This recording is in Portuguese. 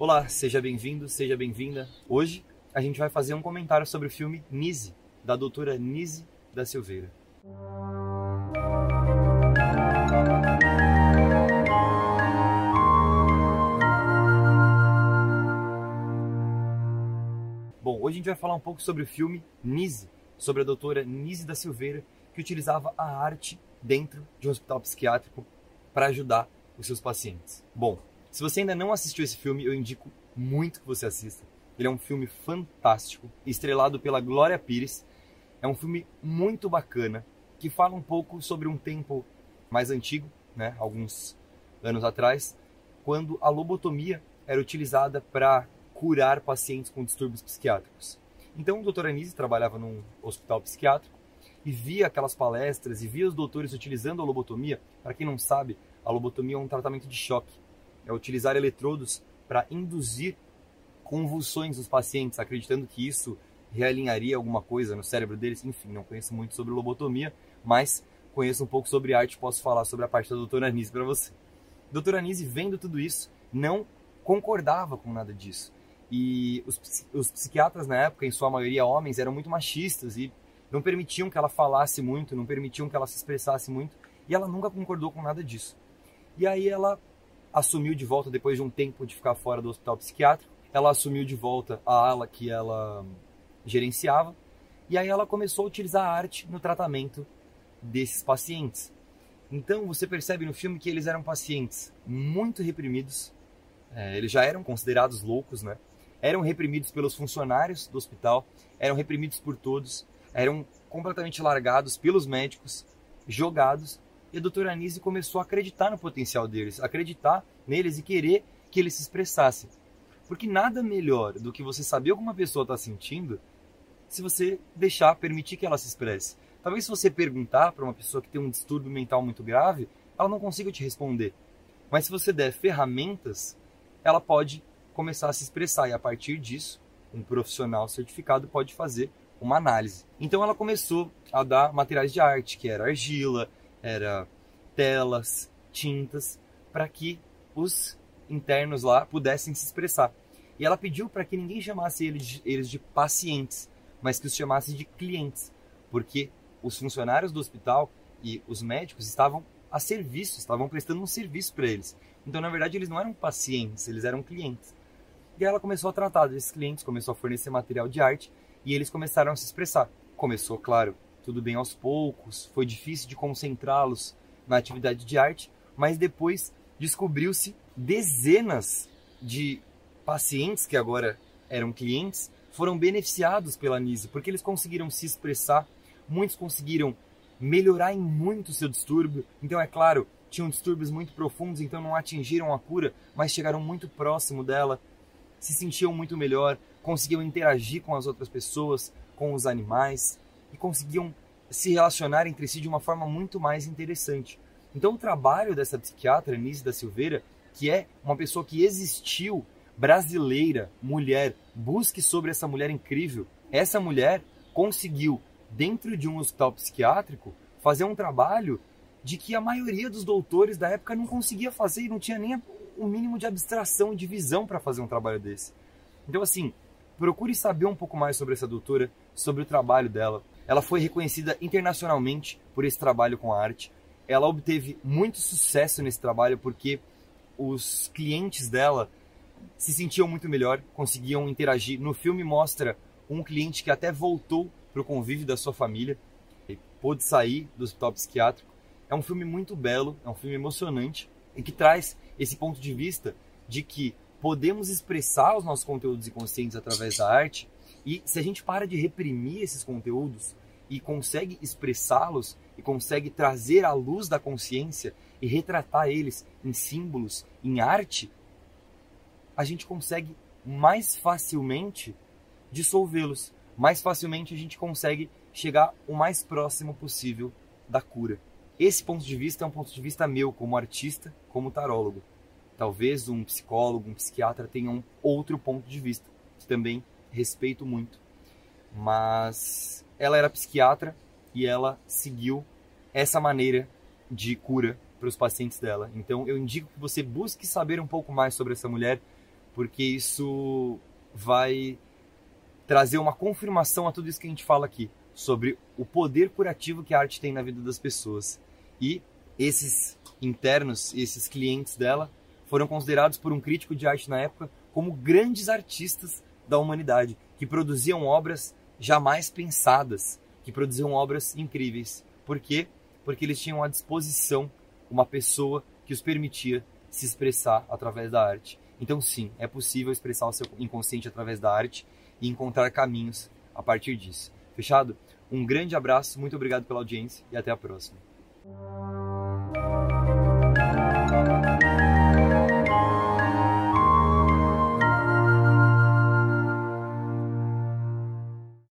Olá, seja bem-vindo, seja bem-vinda. Hoje a gente vai fazer um comentário sobre o filme Nise, da doutora Nise da Silveira. Bom, hoje a gente vai falar um pouco sobre o filme Nise, sobre a doutora Nise da Silveira, que utilizava a arte dentro de um hospital psiquiátrico para ajudar os seus pacientes. Bom, se você ainda não assistiu esse filme, eu indico muito que você assista. Ele é um filme fantástico, estrelado pela Glória Pires. É um filme muito bacana, que fala um pouco sobre um tempo mais antigo, né, alguns anos atrás, quando a lobotomia era utilizada para curar pacientes com distúrbios psiquiátricos. Então, o Dr. Anise trabalhava num hospital psiquiátrico e via aquelas palestras e via os doutores utilizando a lobotomia. Para quem não sabe, a lobotomia é um tratamento de choque. É utilizar eletrodos para induzir convulsões nos pacientes, acreditando que isso realinharia alguma coisa no cérebro deles. Enfim, não conheço muito sobre lobotomia, mas conheço um pouco sobre arte, posso falar sobre a parte da doutora Anise para você. Doutora Anise, vendo tudo isso, não concordava com nada disso. E os, os psiquiatras na época, em sua maioria homens, eram muito machistas e não permitiam que ela falasse muito, não permitiam que ela se expressasse muito, e ela nunca concordou com nada disso. E aí ela assumiu de volta, depois de um tempo de ficar fora do hospital psiquiátrico, ela assumiu de volta a ala que ela gerenciava, e aí ela começou a utilizar a arte no tratamento desses pacientes. Então você percebe no filme que eles eram pacientes muito reprimidos, é, eles já eram considerados loucos, né? Eram reprimidos pelos funcionários do hospital, eram reprimidos por todos, eram completamente largados pelos médicos, jogados, e a doutora Anise começou a acreditar no potencial deles, acreditar neles e querer que eles se expressassem. Porque nada melhor do que você saber o que uma pessoa está sentindo se você deixar, permitir que ela se expresse. Talvez se você perguntar para uma pessoa que tem um distúrbio mental muito grave, ela não consiga te responder. Mas se você der ferramentas, ela pode começar a se expressar e a partir disso, um profissional certificado pode fazer uma análise. Então ela começou a dar materiais de arte, que era argila, era telas, tintas, para que os internos lá pudessem se expressar. E ela pediu para que ninguém chamasse eles de, eles de pacientes, mas que os chamasse de clientes, porque os funcionários do hospital e os médicos estavam a serviço, estavam prestando um serviço para eles. Então, na verdade, eles não eram pacientes, eles eram clientes. E ela começou a tratar desses clientes, começou a fornecer material de arte e eles começaram a se expressar. Começou, claro, tudo bem aos poucos, foi difícil de concentrá-los na atividade de arte, mas depois descobriu-se dezenas de pacientes que agora eram clientes foram beneficiados pela Nise, porque eles conseguiram se expressar, muitos conseguiram melhorar em muito seu distúrbio. Então, é claro, tinham distúrbios muito profundos, então não atingiram a cura, mas chegaram muito próximo dela, se sentiam muito melhor, conseguiam interagir com as outras pessoas, com os animais e conseguiam se relacionar entre si de uma forma muito mais interessante. Então, o trabalho dessa psiquiatra, Nise da Silveira, que é uma pessoa que existiu, brasileira, mulher, busque sobre essa mulher incrível. Essa mulher conseguiu, dentro de um hospital psiquiátrico, fazer um trabalho de que a maioria dos doutores da época não conseguia fazer e não tinha nem o mínimo de abstração, de visão para fazer um trabalho desse. Então, assim, procure saber um pouco mais sobre essa doutora, sobre o trabalho dela. Ela foi reconhecida internacionalmente por esse trabalho com a arte. Ela obteve muito sucesso nesse trabalho porque os clientes dela se sentiam muito melhor, conseguiam interagir. No filme mostra um cliente que até voltou para o convívio da sua família, e pôde sair do hospital psiquiátrico. É um filme muito belo, é um filme emocionante e que traz esse ponto de vista de que podemos expressar os nossos conteúdos inconscientes através da arte e se a gente para de reprimir esses conteúdos e consegue expressá-los e consegue trazer à luz da consciência e retratar eles em símbolos, em arte, a gente consegue mais facilmente dissolvê-los. Mais facilmente a gente consegue chegar o mais próximo possível da cura. Esse ponto de vista é um ponto de vista meu como artista, como tarólogo. Talvez um psicólogo, um psiquiatra tenha um outro ponto de vista, que também respeito muito. Mas ela era psiquiatra e ela seguiu essa maneira de cura para os pacientes dela. Então eu indico que você busque saber um pouco mais sobre essa mulher, porque isso vai trazer uma confirmação a tudo isso que a gente fala aqui sobre o poder curativo que a arte tem na vida das pessoas. E esses internos, esses clientes dela, foram considerados por um crítico de arte na época como grandes artistas da humanidade, que produziam obras jamais pensadas, que produziam obras incríveis. Por quê? Porque eles tinham à disposição uma pessoa que os permitia se expressar através da arte. Então, sim, é possível expressar o seu inconsciente através da arte e encontrar caminhos a partir disso. Fechado? Um grande abraço, muito obrigado pela audiência e até a próxima.